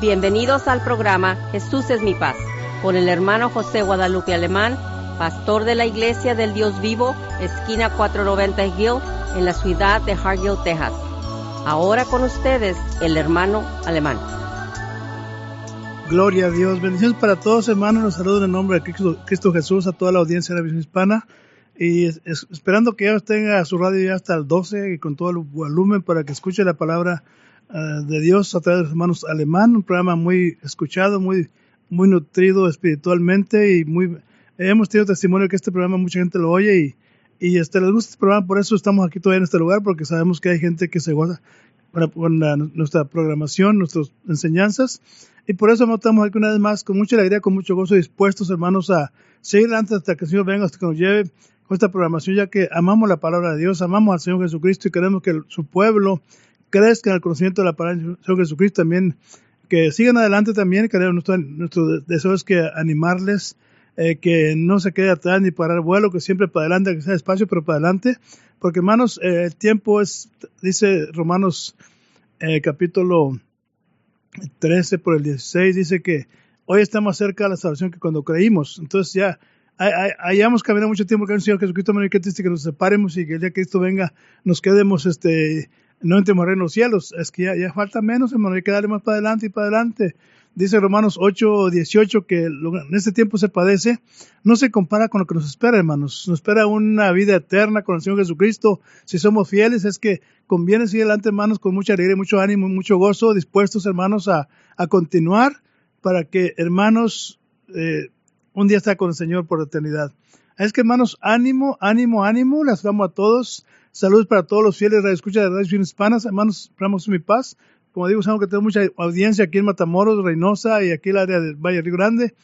Bienvenidos al programa Jesús es mi paz, con el hermano José Guadalupe Alemán, pastor de la Iglesia del Dios Vivo, esquina 490 Hill, en la ciudad de Hargill, Texas. Ahora con ustedes, el hermano Alemán. Gloria a Dios. Bendiciones para todos, hermanos. Los saludo en el nombre de Cristo, Jesús a toda la audiencia de la visión hispana. Y esperando que ya tenga su radio ya hasta el 12 y con todo el volumen para que escuche la palabra Ah, de Dios a través de los hermanos alemán, un programa muy escuchado, muy, muy nutrido espiritualmente y muy hemos tenido testimonio que este programa mucha gente lo oye y, y este, les gusta este programa, por eso estamos aquí todavía en este lugar, porque sabemos que hay gente que se goza con nuestra programación, nuestras enseñanzas, y por eso estamos aquí una vez más con mucha alegría, con mucho gozo, dispuestos hermanos a seguir adelante hasta que el Señor venga, hasta que nos lleve con esta programación, ya que amamos la palabra de Dios, amamos al Señor Jesucristo y queremos que su pueblo crezcan el conocimiento de la palabra Señor Jesucristo también, que sigan adelante también, que nuestro, nuestro deseo es que animarles, eh, que no se quede atrás ni parar vuelo, que siempre para adelante, que sea despacio, pero para adelante, porque hermanos, eh, el tiempo es, dice Romanos eh, capítulo 13 por el 16, dice que hoy estamos cerca de la salvación que cuando creímos, entonces ya hayamos caminado mucho tiempo con el Señor Jesucristo, qué triste que nos separemos y que el día que Cristo venga nos quedemos este no entremos en los cielos. Es que ya, falta menos, hermano, hay que darle más para adelante y para adelante. Dice Romanos 8, 18 que en este tiempo se padece, no se compara con lo que nos espera, hermanos. Nos espera una vida eterna con el Señor Jesucristo. Si somos fieles, es que conviene seguir adelante, hermanos, con mucha alegría, mucho ánimo, mucho gozo, dispuestos, hermanos, a, continuar para que, hermanos, eh, un día está con el Señor por eternidad. Es que, hermanos, ánimo, ánimo, ánimo, las damos a todos. Saludos para todos los fieles de escucha de Radio Hispanas. Hermanos, esperamos mi paz. Como digo, sabemos que tenemos mucha audiencia aquí en Matamoros, Reynosa y aquí en el área del Valle Río Grande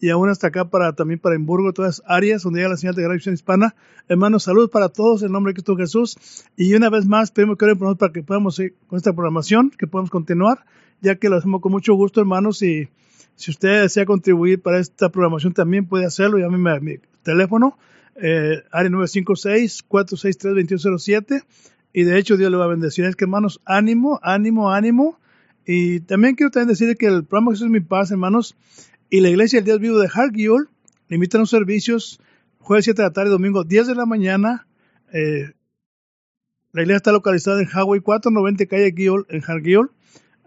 y aún hasta acá para también para Hamburgo, todas áreas donde llega la señal de Radio Hispana. Hermanos, saludos para todos en nombre de Cristo Jesús. Y una vez más, pedimos que oren para que podamos seguir con esta programación, que podamos continuar, ya que lo hacemos con mucho gusto, hermanos. Y si usted desea contribuir para esta programación, también puede hacerlo. Llámeme a mi teléfono eh, área 956-463-2107. Y de hecho, Dios le va a bendecir. Es que, hermanos, ánimo, ánimo, ánimo. Y también quiero también decir que el programa Jesús es mi paz, hermanos, y la iglesia del Dios vivo de invitan a los servicios jueves 7 de la tarde, domingo 10 de la mañana. Eh, la iglesia está localizada en Hawaii 490 calle Gill, en Hargill.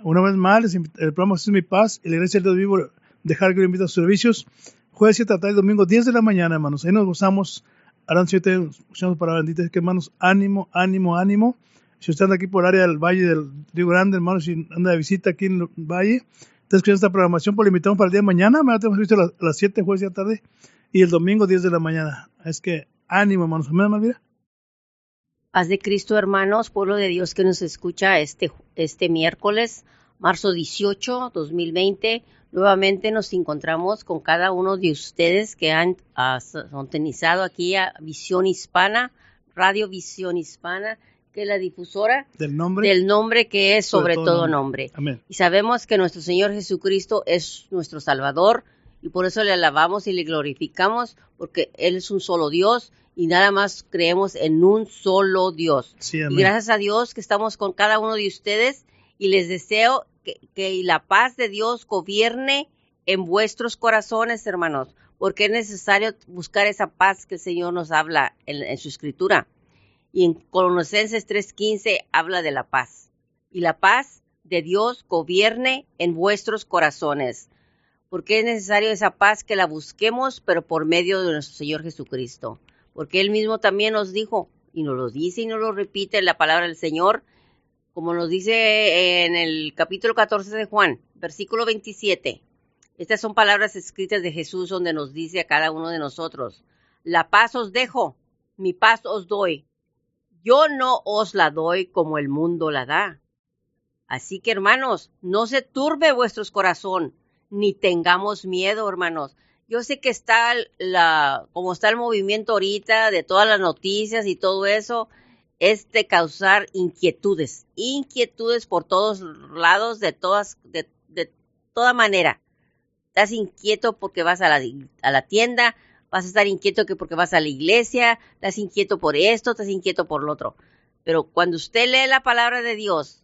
Una vez más, el programa Jesús es mi paz y la iglesia del Dios vivo de Hargill invita a los servicios jueves 7 de la tarde, domingo 10 de la mañana, hermanos. Ahí nos gozamos. Harán 7, escuchamos para benditas que hermanos, ánimo, ánimo, ánimo. Si usted anda aquí por el área del Valle del Río Grande, hermanos, si anda de visita aquí en el Valle, está escuchando esta programación, pues le invitamos para el día de mañana. Mañana tenemos visto a las 7, jueves de la tarde, y el domingo 10 de la mañana. Es que ánimo, hermanos. Amén, Malvira. Paz de Cristo, hermanos, pueblo de Dios que nos escucha este, este miércoles, marzo 18, 2020. Nuevamente nos encontramos con cada uno de ustedes que han uh, sintonizado aquí a Visión Hispana, Radio Visión Hispana, que es la difusora del nombre, del nombre que es sobre, todo, nombre. Amén. Y sabemos que nuestro Señor Jesucristo es nuestro Salvador y por eso le alabamos y le glorificamos porque Él es un solo Dios y nada más creemos en un solo Dios. Sí, y gracias a Dios que estamos con cada uno de ustedes y les deseo que, la paz de Dios gobierne en vuestros corazones, hermanos, porque es necesario buscar esa paz que el Señor nos habla en, su escritura. Y en Colosenses 3:15 habla de la paz. Y la paz de Dios gobierne en vuestros corazones. Porque es necesario esa paz que la busquemos, pero por medio de nuestro Señor Jesucristo. Porque Él mismo también nos dijo, y nos lo dice y nos lo repite en la palabra del Señor, como nos dice en el capítulo 14 de Juan, versículo 27. Estas son palabras escritas de Jesús donde nos dice a cada uno de nosotros, la paz os dejo, mi paz os doy. Yo no os la doy como el mundo la da. Así que hermanos, no se turbe vuestro corazón, ni tengamos miedo, hermanos. Yo sé que está la, como está el movimiento ahorita de todas las noticias y todo eso, es de causar inquietudes, inquietudes por todos lados, de todas, de, toda manera. Estás inquieto porque vas a la, a la tienda, vas a estar inquieto que porque vas a la iglesia, estás inquieto por esto, estás inquieto por lo otro. Pero cuando usted lee la palabra de Dios,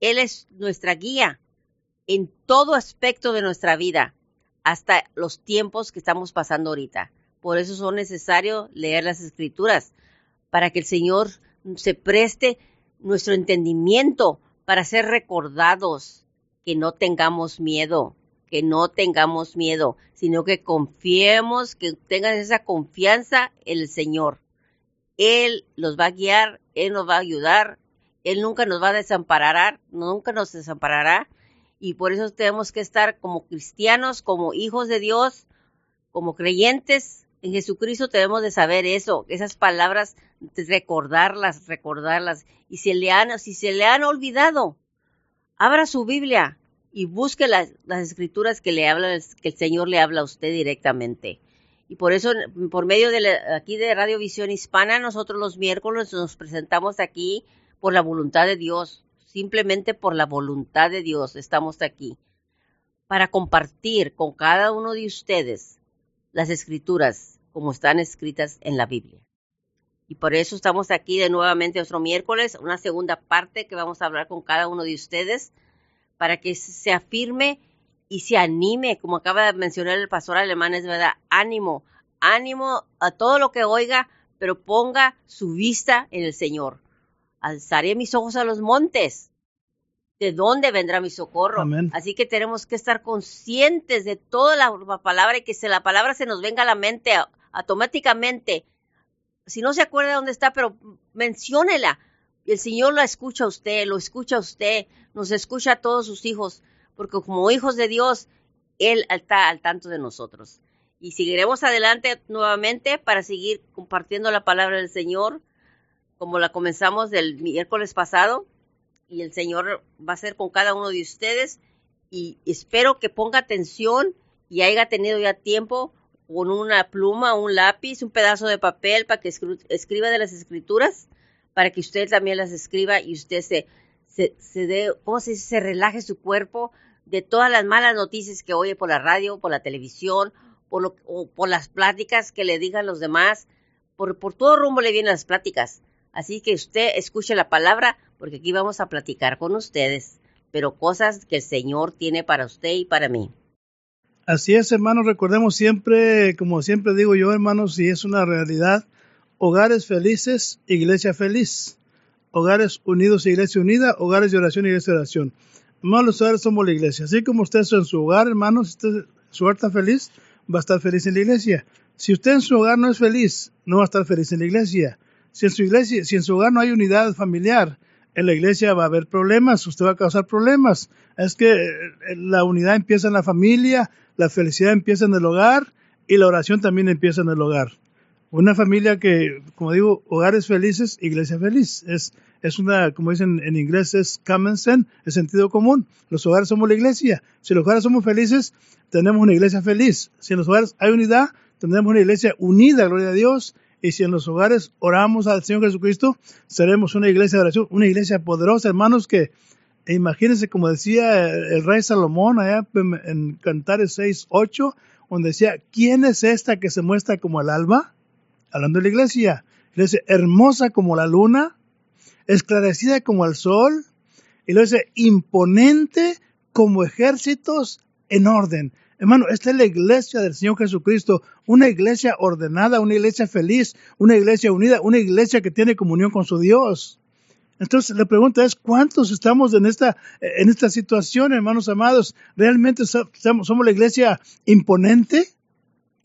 Él es nuestra guía. en todo aspecto de nuestra vida, hasta los tiempos que estamos pasando ahorita. Por eso son necesarios leer las escrituras, para que el Señor se preste nuestro entendimiento para ser recordados, que no tengamos miedo, que no tengamos miedo, sino que confiemos, que tengan esa confianza en el Señor. Él los va a guiar, Él nos va a ayudar, Él nunca nos va a desamparar, nunca nos desamparará. Y por eso tenemos que estar como cristianos, como hijos de Dios, como creyentes en Jesucristo, tenemos de saber eso, esas palabras, recordarlas, recordarlas. Y si, le han, si se le han olvidado, abra su Biblia y busque las, escrituras que le hablan, que el Señor le habla a usted directamente. Y por eso, por medio de aquí de Radio Visión Hispana, nosotros los miércoles nos presentamos aquí por la voluntad de Dios, simplemente por la voluntad de Dios estamos aquí, para compartir con cada uno de ustedes las escrituras como están escritas en la Biblia. Y por eso estamos aquí de nuevamente otro miércoles, una segunda parte que vamos a hablar con cada uno de ustedes, para que se afirme y se anime, como acaba de mencionar el pastor alemán, es verdad, ánimo, ánimo a todo lo que oiga, pero ponga su vista en el Señor. Alzaré mis ojos a los montes. ¿De dónde vendrá mi socorro? Así que tenemos que estar conscientes de toda la palabra y que se la palabra se nos venga a la mente automáticamente. Si no se acuerda dónde está, pero menciónela. El Señor la escucha a usted, lo escucha a usted, nos escucha a todos sus hijos porque como hijos de Dios, Él está al tanto de nosotros. Y seguiremos adelante nuevamente para seguir compartiendo la palabra del Señor, como la comenzamos el miércoles pasado. Y el Señor va a ser con cada uno de ustedes. Y espero que ponga atención y haya tenido ya tiempo con una pluma, un lápiz, un pedazo de papel para que escriba de las escrituras, para que usted también las escriba y usted se, se, se dé, ¿cómo se dice? Se relaje su cuerpo de todas las malas noticias que oye por la radio, por la televisión, por, lo, por las pláticas que le digan los demás, por, por todo rumbo le vienen las pláticas. Así que usted escuche la palabra, porque aquí vamos a platicar con ustedes, pero cosas que el Señor tiene para usted y para mí. Así es, hermanos, recordemos siempre, como siempre digo yo, hermanos, si es una realidad, hogares felices, iglesia feliz. Hogares unidos, iglesia unida, hogares de oración, iglesia de oración. Hermanos, los hogares somos la iglesia. Así como usted está en su hogar, hermanos, usted, su hogar feliz, va a estar feliz en la iglesia. Si usted en su hogar no es feliz, no va a estar feliz en la iglesia. Si en su iglesia, si en su hogar no hay unidad familiar, en la iglesia va a haber problemas, usted va a causar problemas. Es que eh, la unidad empieza en la familia, la felicidad empieza en el hogar y la oración también empieza en el hogar. Una familia que, como digo, hogares felices, iglesia feliz. Es, es una, como dicen en inglés, es common sense, es sentido común. Los hogares somos la iglesia. Si los hogares somos felices, tenemos una iglesia feliz. Si en los hogares hay unidad, tendremos una iglesia unida, gloria a Dios. Y si en los hogares oramos al Señor Jesucristo, seremos una iglesia de oración, una iglesia poderosa, hermanos, que imagínense, como decía el rey Salomón allá en Cantares 6, 8, donde decía, ¿quién es esta que se muestra como el alba? Hablando de la iglesia. Iglesia hermosa como la luna, esclarecida como el sol, y lo dice imponente como ejércitos en orden. Hermano, esta es la iglesia del Señor Jesucristo, una iglesia ordenada, una iglesia feliz, una iglesia unida, una iglesia que tiene comunión con su Dios. Entonces la pregunta es, ¿cuántos estamos en esta, en esta situación, hermanos amados? ¿Realmente somos, la iglesia imponente?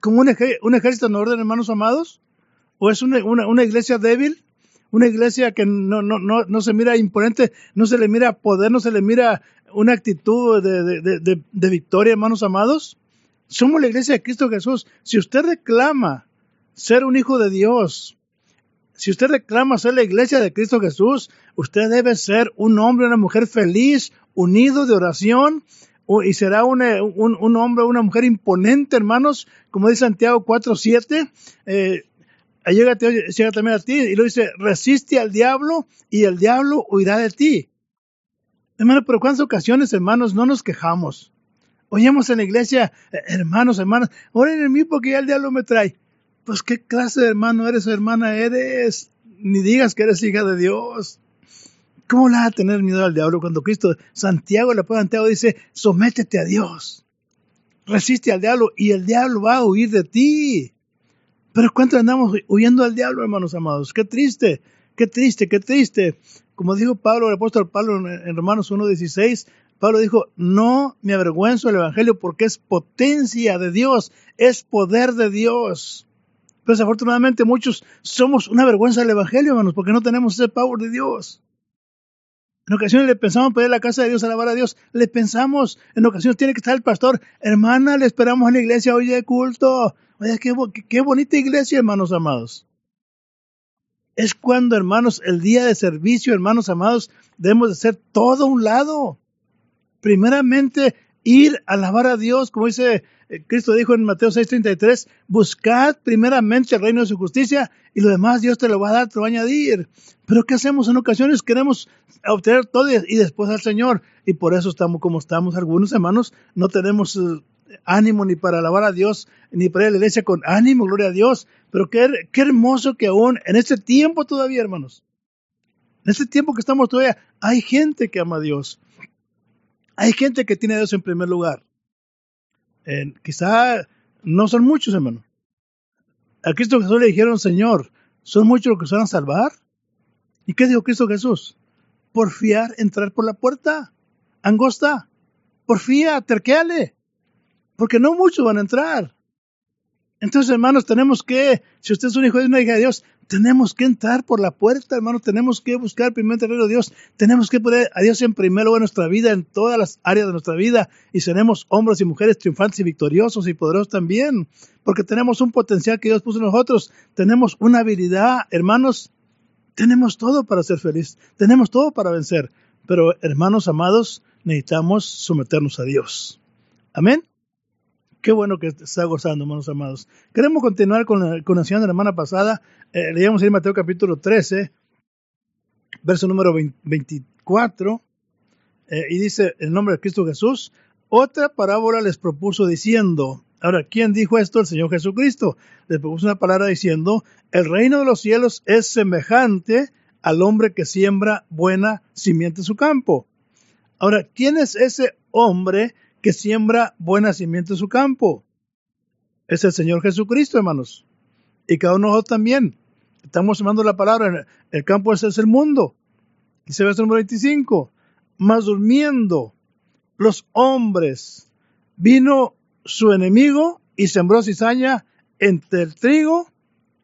¿Como un, ejército en orden, hermanos amados? ¿O es una, una iglesia débil? Una iglesia que no, no, no, no se mira imponente, no se le mira poder, no se le mira una actitud de, de, de, victoria, hermanos amados. Somos la iglesia de Cristo Jesús. Si usted reclama ser un hijo de Dios, si usted reclama ser la iglesia de Cristo Jesús, usted debe ser un hombre, una mujer feliz, unido de oración, y será un, un, un hombre, una mujer imponente, hermanos, como dice Santiago 4.7, eh, llega, llega también a ti y lo dice, resiste al diablo y el diablo huirá de ti. Hermano, pero ¿cuántas ocasiones, hermanos, no nos quejamos? Oímos en la iglesia, eh, hermanos, hermanas, oren en mí porque ya el diablo me trae. Pues qué clase de hermano eres o hermana eres. Ni digas que eres hija de Dios. ¿Cómo le vas a tener miedo al diablo cuando Cristo, Santiago, le pone Santiago, dice, sométete a Dios, resiste al diablo y el diablo va a huir de ti. Pero ¿cuánto andamos huyendo al diablo, hermanos amados? Qué triste, qué triste, qué triste. Como dijo Pablo, el apóstol Pablo en Romanos 1.16, Pablo dijo, no me avergüenzo del Evangelio porque es potencia de Dios, es poder de Dios. Pero desafortunadamente muchos somos una vergüenza del Evangelio, hermanos, porque no tenemos ese power de Dios. En ocasiones le pensamos pedir la casa de Dios, alabar a Dios. Le pensamos, en ocasiones tiene que estar el pastor. Hermana, le esperamos en la iglesia hoy de culto. Oye, qué, qué bonita iglesia, hermanos amados. Es cuando, hermanos, el día de servicio, hermanos amados, debemos de ser todo un lado. Primeramente, ir a alabar a Dios, como dice Cristo dijo en Mateo 6:33, buscad primeramente el reino de su justicia y lo demás Dios te lo va a dar, te lo va a añadir. Pero ¿qué hacemos en ocasiones? Queremos obtener todo y después al Señor. Y por eso estamos como estamos. Algunos hermanos no tenemos eh, ánimo ni para alabar a Dios, ni para ir a la iglesia con ánimo, gloria a Dios. Pero qué, qué hermoso que aún en este tiempo todavía, hermanos, en este tiempo que estamos todavía, hay gente que ama a Dios. Hay gente que tiene a Dios en primer lugar. Quizá no son muchos, hermano. A Cristo Jesús le dijeron, Señor, ¿son muchos los que se van a salvar? ¿Y qué dijo Cristo Jesús? Porfiar, entrar por la puerta. Angosta. Porfía, terqueale. Porque no muchos van a entrar. Entonces, hermanos, tenemos que, si usted es un hijo de una hija de Dios, tenemos que entrar por la puerta, hermanos, tenemos que buscar primer el de Dios, tenemos que poner a Dios en primer lugar en nuestra vida, en todas las áreas de nuestra vida, y seremos hombres y mujeres triunfantes y victoriosos y poderosos también, porque tenemos un potencial que Dios puso en nosotros, tenemos una habilidad, hermanos, tenemos todo para ser feliz, tenemos todo para vencer, pero hermanos amados, necesitamos someternos a Dios. Amén. Qué bueno que está gozando, hermanos amados. Queremos continuar con la, con de la semana pasada. Eh, leíamos en Mateo capítulo 13, verso número 24, eh, y dice el nombre de Cristo Jesús. Otra parábola les propuso diciendo, ahora, ¿quién dijo esto? El Señor Jesucristo. Les propuso una palabra diciendo, el reino de los cielos es semejante al hombre que siembra buena simiente en su campo. Ahora, ¿quién es ese hombre que siembra buen nacimiento en su campo. Es el Señor Jesucristo, hermanos. Y cada uno de nosotros también. Estamos sembrando la palabra. El campo es el mundo. Dice verso número 25. Mas durmiendo los hombres, vino su enemigo y sembró cizaña entre el trigo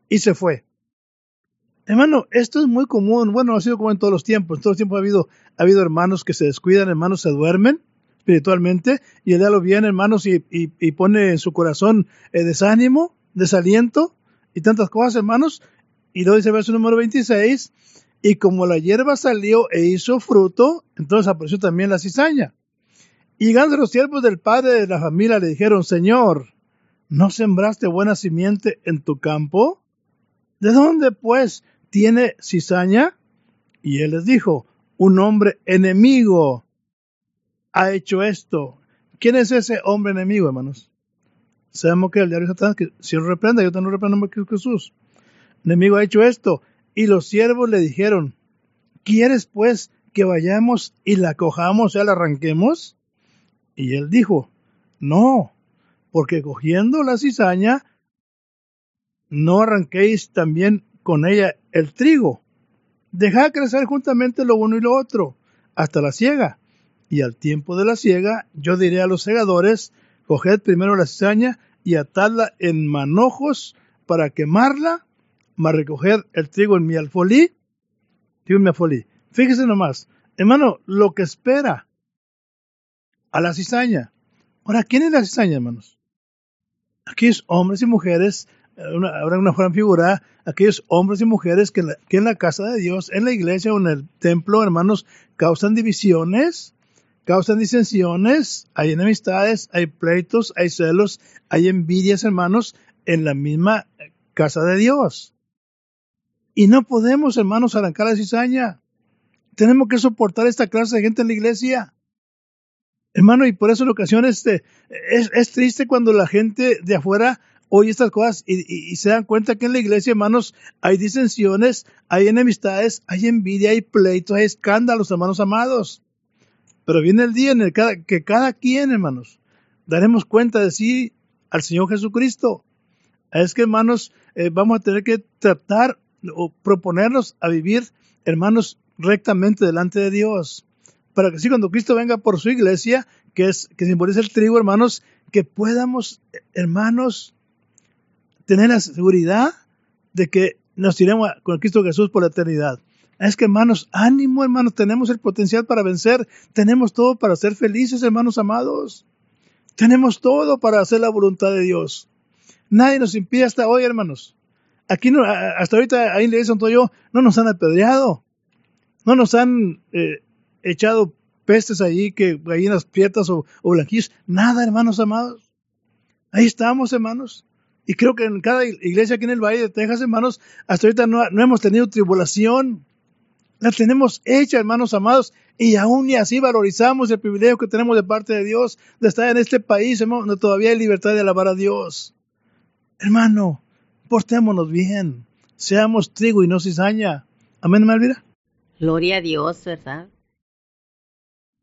y se fue. Hermano, esto es muy común. Bueno, ha sido como en todos los tiempos. En todos los tiempos ha habido, ha habido hermanos que se descuidan, hermanos se duermen espiritualmente y el diablo viene, hermanos, y, y, pone en su corazón eh, desánimo, desaliento y tantas cosas, hermanos. Y lo dice el verso número 26, y como la hierba salió e hizo fruto, entonces apareció también la cizaña. Y llegando los siervos del padre de la familia le dijeron, Señor, ¿no sembraste buena simiente en tu campo? ¿De dónde pues tiene cizaña? Y él les dijo, un hombre enemigo ha hecho esto. ¿Quién es ese hombre enemigo, hermanos? Sabemos que el diario de Satanás, que si lo reprenda, yo también reprendo en Jesús. El enemigo ha hecho esto. Y los siervos le dijeron, ¿quieres pues que vayamos y la cojamos, sea, la arranquemos? Y él dijo, no, porque cogiendo la cizaña, no arranquéis también con ella el trigo. Dejad crecer juntamente lo uno y lo otro, hasta la siega y al tiempo de la siega, yo diré a los segadores, coged primero la cizaña y atadla en manojos para quemarla, más recoger el trigo en mi alfolí, en mi alfolí. Fíjese nomás, hermano, lo que espera a la cizaña. Ahora, ¿quién es la cizaña, hermanos? Aquellos hombres y mujeres, habrá una gran figura, aquellos hombres y mujeres que en la casa de Dios, en la iglesia o en el templo, hermanos, causan divisiones, causan disensiones, hay enemistades, hay pleitos, hay celos, hay envidias, hermanos, en la misma casa de Dios. Y no podemos, hermanos, arrancar la cizaña. Tenemos que soportar esta clase de gente en la iglesia. Hermano, y por eso en ocasiones este, es, es triste cuando la gente de afuera oye estas cosas y, se dan cuenta que en la iglesia, hermanos, hay disensiones, hay enemistades, hay envidia, hay pleitos, hay escándalos, hermanos amados. Pero viene el día en el que cada quien, hermanos, daremos cuenta de sí al Señor Jesucristo. Es que, hermanos, eh, vamos a tener que tratar o proponernos a vivir, hermanos, rectamente delante de Dios. Para que si cuando Cristo venga por su iglesia, que es que simboliza el trigo, hermanos, que podamos, hermanos, tener la seguridad de que nos iremos con Cristo Jesús por la eternidad. Es que, hermanos, ánimo, hermanos, tenemos el potencial para vencer, tenemos todo para ser felices, hermanos amados. Tenemos todo para hacer la voluntad de Dios. Nadie nos impide hasta hoy, hermanos. Aquí no, hasta ahorita ahí le dicen todo yo, no nos han apedreado, no nos han eh, echado pestes allí, que gallinas prietas o, o blanquillos, nada, hermanos amados. Ahí estamos, hermanos. Y creo que en cada iglesia aquí en el Valle de Texas, hermanos, hasta ahorita no, hemos tenido tribulación. La tenemos hecha, hermanos amados, y aún y así valorizamos el privilegio que tenemos de parte de Dios de estar en este país, hermano, donde todavía hay libertad de alabar a Dios. Hermano, portémonos bien, seamos trigo y no cizaña. Amén, Malvira. Gloria a Dios, ¿verdad?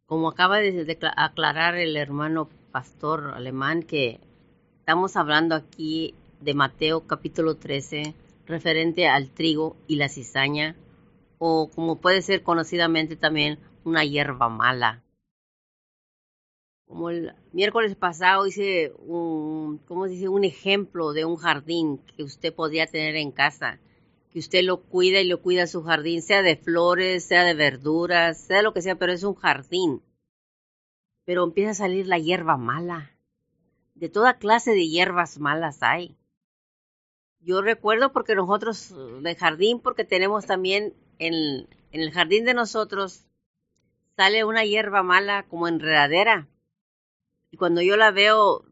Como acaba de aclarar el hermano pastor alemán que estamos hablando aquí de Mateo capítulo 13 referente al trigo y la cizaña o como puede ser conocidamente también una hierba mala. Como el miércoles pasado hice un, ¿cómo dice? un ejemplo de un jardín que usted podría tener en casa, que usted lo cuida y lo cuida su jardín, sea de flores, sea de verduras, sea lo que sea, pero es un jardín. Pero empieza a salir la hierba mala. De toda clase de hierbas malas hay. Yo recuerdo porque nosotros de jardín, porque tenemos también en, el jardín de nosotros, sale una hierba mala como enredadera y cuando yo la veo,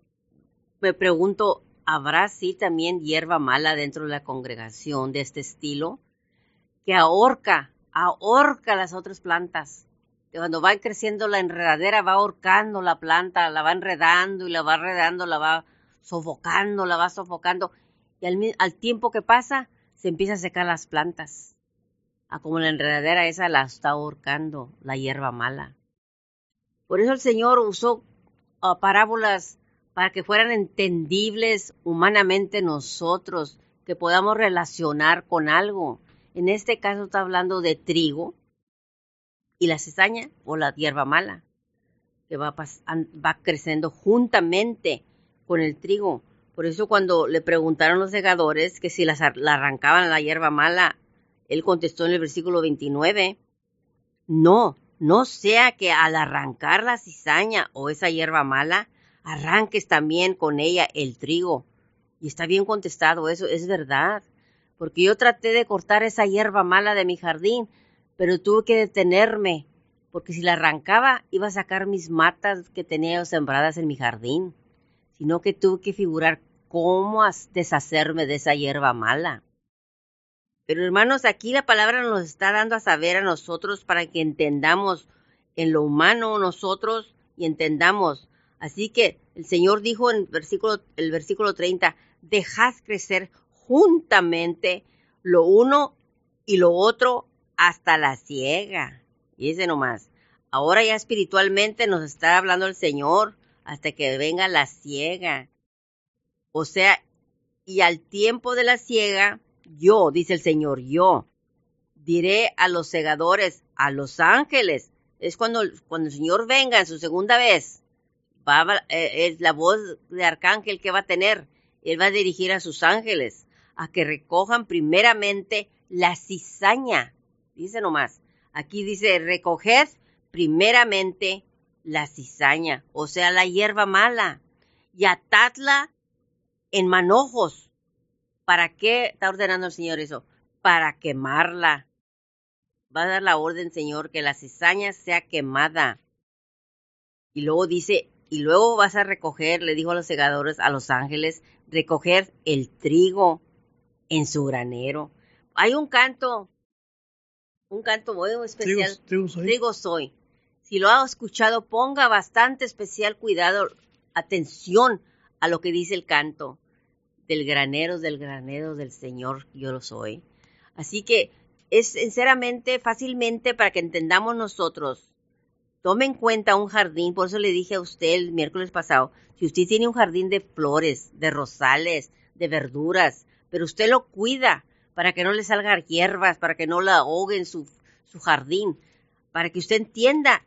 me pregunto, ¿habrá sí también hierba mala dentro de la congregación de este estilo? Que ahorca, ahorca las otras plantas. cuando va creciendo la enredadera, va ahorcando la planta, la va enredando y la va enredando, la va sofocando, la va sofocando. Y al, al tiempo que pasa, se empieza a secar las plantas. A como la enredadera esa la está ahorcando, la hierba mala. Por eso el Señor usó parábolas para que fueran entendibles humanamente nosotros, que podamos relacionar con algo. En este caso está hablando de trigo y la cizaña o la hierba mala, que va, creciendo juntamente con el trigo. Por eso cuando le preguntaron los segadores que si la arrancaban la hierba mala, él contestó en el versículo 29, no, no sea que al arrancar la cizaña o esa hierba mala, arranques también con ella el trigo. Y está bien contestado, eso es verdad. Porque yo traté de cortar esa hierba mala de mi jardín, pero tuve que detenerme, porque si la arrancaba iba a sacar mis matas que tenía sembradas en mi jardín, sino que tuve que figurar cómo deshacerme de esa hierba mala. Pero hermanos, aquí la palabra nos está dando a saber a nosotros para que entendamos en lo humano nosotros y entendamos. Así que el Señor dijo en el versículo, el versículo 30, dejad crecer juntamente lo uno y lo otro hasta la ciega. Y ese nomás. Ahora ya espiritualmente nos está hablando el Señor hasta que venga la ciega. O sea, y al tiempo de la ciega, yo, dice el Señor, yo diré a los segadores, a los ángeles. Es cuando, cuando el Señor venga en su segunda vez, eh, es la voz de arcángel que va a tener. Él va a dirigir a sus ángeles a que recojan primeramente la cizaña. Dice nomás, aquí dice, recoged primeramente la cizaña, o sea, la hierba mala, y atadla en manojos ¿Para qué está ordenando el Señor eso? Para quemarla. Va a dar la orden, Señor, que la cizaña sea quemada. Y luego dice, y luego vas a recoger, le dijo a los segadores, a los ángeles, recoger el trigo en su granero. Hay un canto, un canto muy especial. Trigo, soy. trigo soy. Si lo ha escuchado, ponga bastante especial cuidado, atención a lo que dice el canto del granero del granero del Señor yo lo soy. Así que es sinceramente, fácilmente para que entendamos nosotros. Tome en cuenta un jardín, por eso le dije a usted el miércoles pasado, si usted tiene un jardín de flores, de rosales, de verduras, pero usted lo cuida para que no le salgan hierbas, para que no la ahoguen su, su jardín, para que usted entienda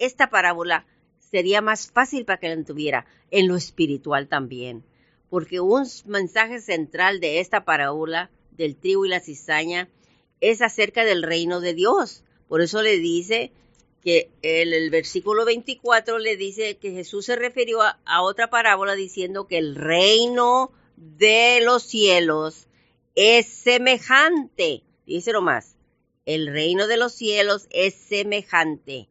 esta parábola, sería más fácil para que la entuviera en lo espiritual también. Porque un mensaje central de esta parábola del trigo y la cizaña es acerca del reino de Dios. Por eso le dice que el, el versículo 24 le dice que Jesús se refirió a, otra parábola diciendo que el reino de los cielos es semejante. Dice más, el reino de los cielos es semejante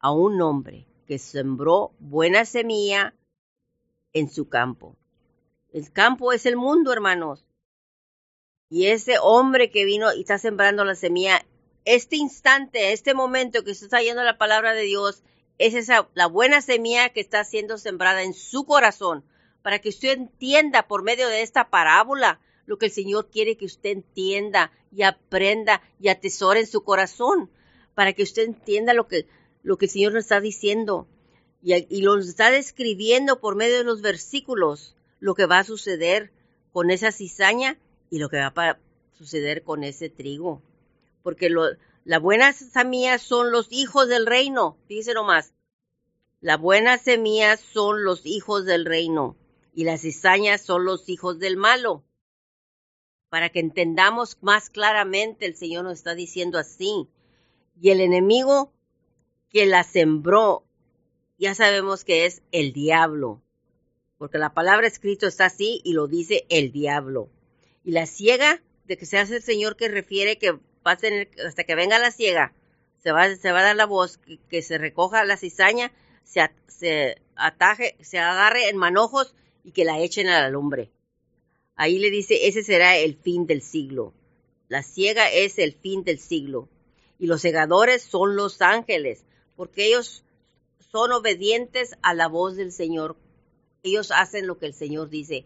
a un hombre que sembró buena semilla en su campo. El campo es el mundo, hermanos. Y ese hombre que vino y está sembrando la semilla, este instante, este momento que está yendo la palabra de Dios, es esa la buena semilla que está siendo sembrada en su corazón, para que usted entienda por medio de esta parábola lo que el Señor quiere que usted entienda y aprenda y atesore en su corazón, para que usted entienda lo que, lo que el Señor nos está diciendo y, y lo está describiendo por medio de los versículos, lo que va a suceder con esa cizaña y lo que va a suceder con ese trigo. Porque lo, la buena semilla son los hijos del reino, dice nomás. La buena semilla son los hijos del reino y las cizañas son los hijos del malo. Para que entendamos más claramente, el Señor nos está diciendo así. Y el enemigo que la sembró, ya sabemos que es el diablo. Porque la palabra escrito está así y lo dice el diablo. Y la ciega, de que se hace el Señor que refiere que hasta que venga la ciega, se va, se va a dar la voz, que, se recoja la cizaña, se, se ataje, se agarre en manojos y que la echen a la lumbre. Ahí le dice, ese será el fin del siglo. La ciega es el fin del siglo. Y los segadores son los ángeles, porque ellos son obedientes a la voz del Señor. Ellos hacen lo que el Señor dice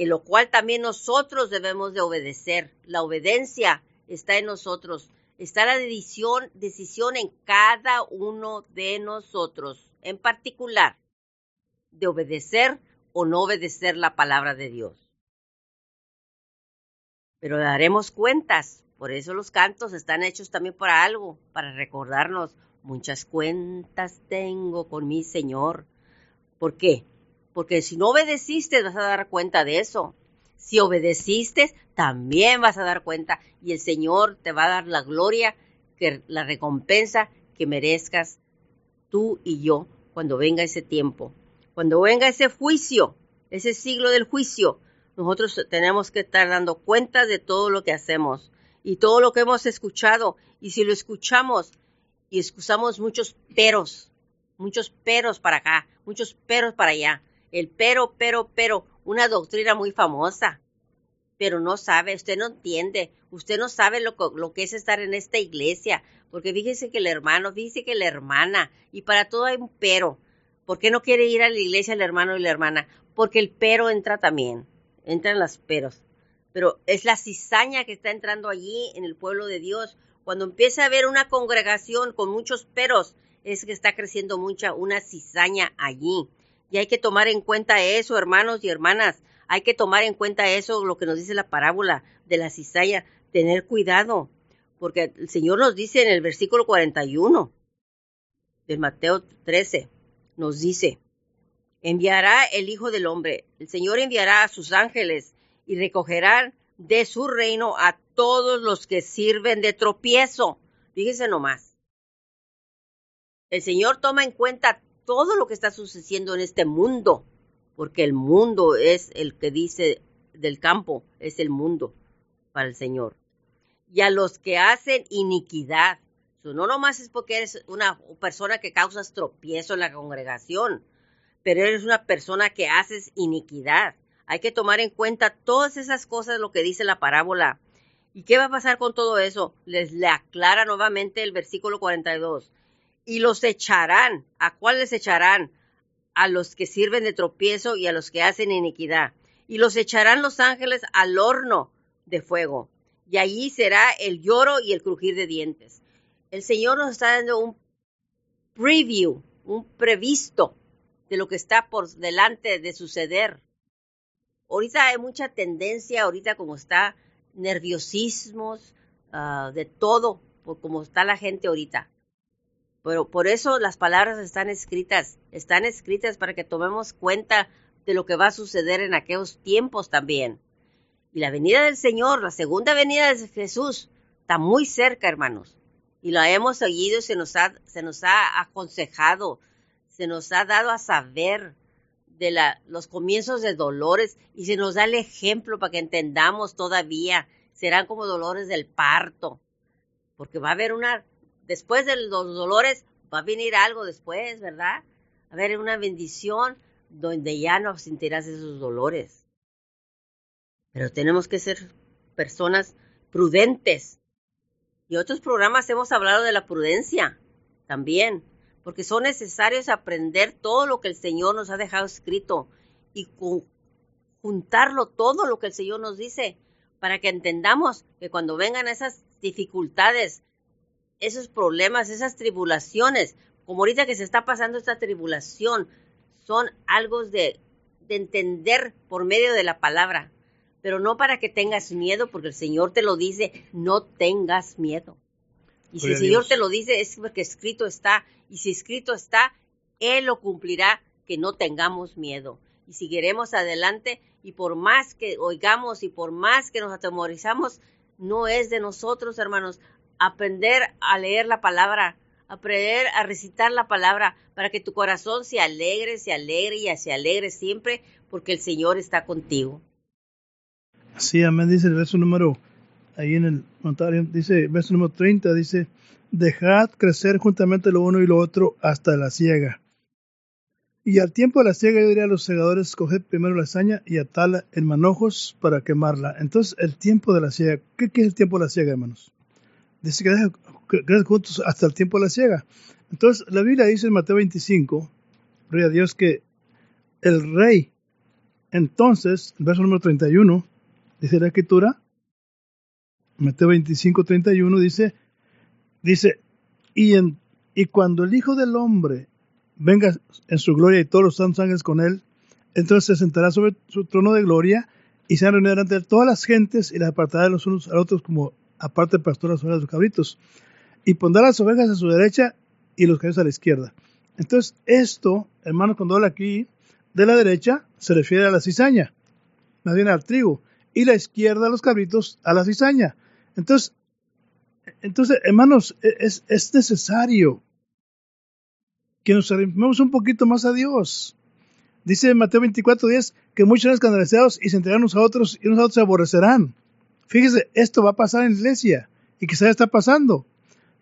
en lo cual también nosotros debemos de obedecer. La obediencia está en nosotros, está la decisión, decisión en cada uno de nosotros, en particular, de obedecer o no obedecer la palabra de Dios. Pero daremos cuentas, por eso los cantos están hechos también para algo, para recordarnos, muchas cuentas tengo con mi Señor. ¿Por qué? Porque si no obedeciste vas a dar cuenta de eso. Si obedeciste, también vas a dar cuenta y el Señor te va a dar la gloria, que la recompensa que merezcas tú y yo cuando venga ese tiempo. Cuando venga ese juicio, ese siglo del juicio, nosotros tenemos que estar dando cuenta de todo lo que hacemos y todo lo que hemos escuchado. Y si lo escuchamos y excusamos muchos peros, muchos peros para acá, muchos peros para allá, el pero, pero, pero, una doctrina muy famosa. Pero no sabe, usted no entiende, usted no sabe lo, lo que es estar en esta iglesia, porque fíjese que el hermano, fíjese que la hermana, y para todo hay un pero. ¿Por qué no quiere ir a la iglesia el hermano y la hermana? Porque el pero entra también, entran las peros. Pero es la cizaña que está entrando allí en el pueblo de Dios. Cuando empieza a haber una congregación con muchos peros, es que está creciendo mucha una cizaña allí. Y hay que tomar en cuenta eso, hermanos y hermanas. Hay que tomar en cuenta eso, lo que nos dice la parábola de la cizalla, tener cuidado, porque el Señor nos dice en el versículo 41 del Mateo 13, nos dice, enviará el Hijo del Hombre, el Señor enviará a sus ángeles y recogerán de su reino a todos los que sirven de tropiezo. Fíjese nomás. El Señor toma en cuenta todo lo que está sucediendo en este mundo, porque el mundo es el que dice del campo, es el mundo para el Señor. Y a los que hacen iniquidad, no nomás es porque eres una persona que causas tropiezo en la congregación, pero eres una persona que haces iniquidad. Hay que tomar en cuenta todas esas cosas, lo que dice la parábola. ¿Y qué va a pasar con todo eso? Les le aclara nuevamente el versículo 42 y los echarán. ¿A cuáles echarán? A los que sirven de tropiezo y a los que hacen iniquidad. y los echarán los ángeles al horno de fuego. Y allí será el lloro y el crujir de dientes. El Señor nos está dando un preview, un previsto de lo que está por delante de suceder. Ahorita hay mucha tendencia, ahorita como está nerviosismos, ah, de todo, por como está la gente ahorita. Pero por eso las palabras están escritas, están escritas para que tomemos cuenta de lo que va a suceder en aquellos tiempos también. Y la venida del Señor, la segunda venida de Jesús, está muy cerca, hermanos. Y la hemos seguido se nos ha, se nos ha aconsejado, se nos ha dado a saber de los comienzos de dolores y se nos da el ejemplo para que entendamos todavía. Serán como dolores del parto, porque va a haber una, después de los dolores, va a venir algo después, ¿verdad? A haber una bendición donde ya no sentirás esos dolores. Pero tenemos que ser personas prudentes. Y otros programas hemos hablado de la prudencia también, porque son necesarios aprender todo lo que el Señor nos ha dejado escrito y juntarlo todo lo que el Señor nos dice para que entendamos que cuando vengan esas dificultades, esos problemas, esas tribulaciones, como ahorita que se está pasando esta tribulación, son algo de, entender por medio de la palabra, pero no para que tengas miedo, porque el Señor te lo dice, no tengas miedo. Y si el Señor te lo dice es porque escrito está, y si escrito está, Él lo cumplirá, que no tengamos miedo. Y seguiremos adelante, y por más que oigamos y por más que nos atemorizamos, no es de nosotros, hermanos, aprender a leer la palabra, aprender a recitar la palabra para que tu corazón se alegre, se alegre y se alegre siempre porque el Señor está contigo. Sí, amén, dice el verso número, ahí en el notario, dice, verso número 30, dice, dejad crecer juntamente lo uno y lo otro hasta la siega. Y al tiempo de la siega yo diría a los segadores, coged primero la saña y atala en manojos para quemarla. Entonces, el tiempo de la siega, ¿qué, qué es el tiempo de la siega, hermanos? Dice que juntos hasta el tiempo de la ciega. Entonces, la Biblia dice en Mateo 25, gloria a Dios, que el rey, entonces, verso número 31, dice la escritura, Mateo 25, 31, dice, dice, y, y cuando el Hijo del Hombre venga en su gloria y todos los santos ángeles con él, entonces se sentará sobre su trono de gloria y se reunirá delante de todas las gentes y las apartará de los unos a los otros como aparte pastor las ovejas de los cabritos y pondrá las ovejas a su derecha y los caballos a la izquierda. Entonces, esto, hermanos, cuando habla aquí de la derecha, se refiere a la cizaña, más bien al trigo, y la izquierda a los cabritos a la cizaña. Entonces, entonces hermanos, e-, es, es necesario que nos arrimemos un poquito más a Dios. Dice Mateo 24:10 que muchos serán escandalizados y se entregarán unos a otros y unos a otros se aborrecerán. Fíjese, esto va a pasar en la iglesia y quizás está pasando.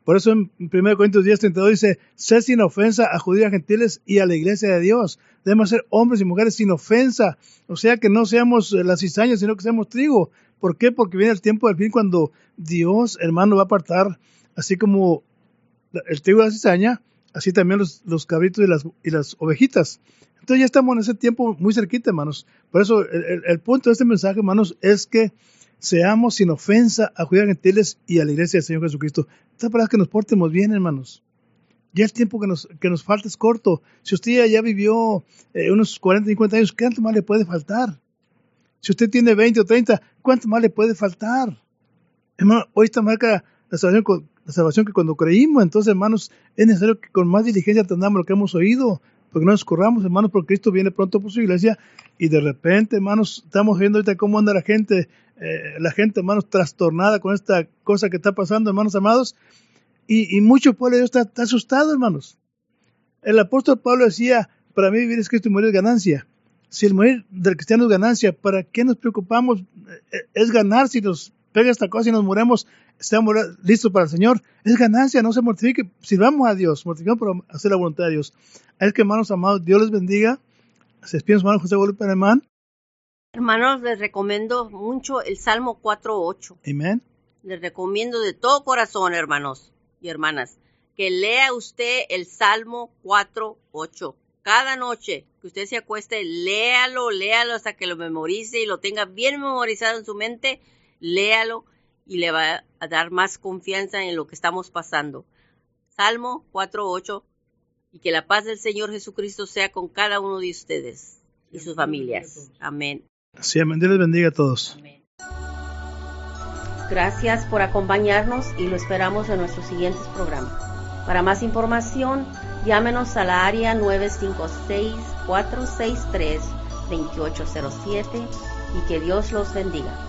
Por eso en 1 Corintios 10, 32 dice, sé sin ofensa a judíos gentiles y a la iglesia de Dios. Debemos ser hombres y mujeres sin ofensa. O sea, que no seamos eh, las cizañas, sino que seamos trigo. ¿Por qué? Porque viene el tiempo del fin cuando Dios, hermano, va a apartar, así como el trigo de la cizaña, así también los, cabritos y las, y las ovejitas. Entonces ya estamos en ese tiempo muy cerquita, hermanos. Por eso el, punto de este mensaje, hermanos, es que seamos sin ofensa a judíos gentiles y a la iglesia del Señor Jesucristo. Esta palabra que nos portemos bien, hermanos. Ya el tiempo que nos, que nos falta es corto. Si usted ya, vivió eh, unos 40, 50 años, ¿cuánto más le puede faltar? Si usted tiene 20 o 30, ¿cuánto más le puede faltar? Hermano, hoy está marca la salvación, la salvación que cuando creímos, entonces, hermanos, es necesario que con más diligencia atendamos lo que hemos oído, porque no nos corramos, hermanos, porque Cristo viene pronto por su iglesia y de repente, hermanos, estamos viendo ahorita cómo anda la gente, eh, la gente, hermanos, trastornada con esta cosa que está pasando, hermanos amados, y, y mucho pueblo de Dios está, asustado, hermanos. El apóstol Pablo decía, para mí vivir es Cristo y morir es ganancia. Si el morir del cristiano es ganancia, ¿para qué nos preocupamos? Eh, es ganar si nos pega esta cosa y nos moremos, estamos listos para el Señor. Es ganancia, no se mortifique, sirvamos a Dios, mortificamos por hacer la voluntad de Dios. Es que, hermanos amados, Dios les bendiga. Se despide su hermano José Guadalupe Alemán. Hermanos, les recomiendo mucho el Salmo 4.8. Amén. Les recomiendo de todo corazón, hermanos y hermanas, que lea usted el Salmo 4.8 cada noche que usted se acueste, léalo, léalo hasta que lo memorice y lo tenga bien memorizado en su mente, léalo y le va a dar más confianza en lo que estamos pasando. Salmo 4.8 y que la paz del Señor Jesucristo sea con cada uno de ustedes y sus familias. Amén. Así, amén. Dios les bendiga a todos. Amén. Gracias por acompañarnos y lo esperamos en nuestros siguientes programas. Para más información, llámenos a la área 956-463-2807 y que Dios los bendiga.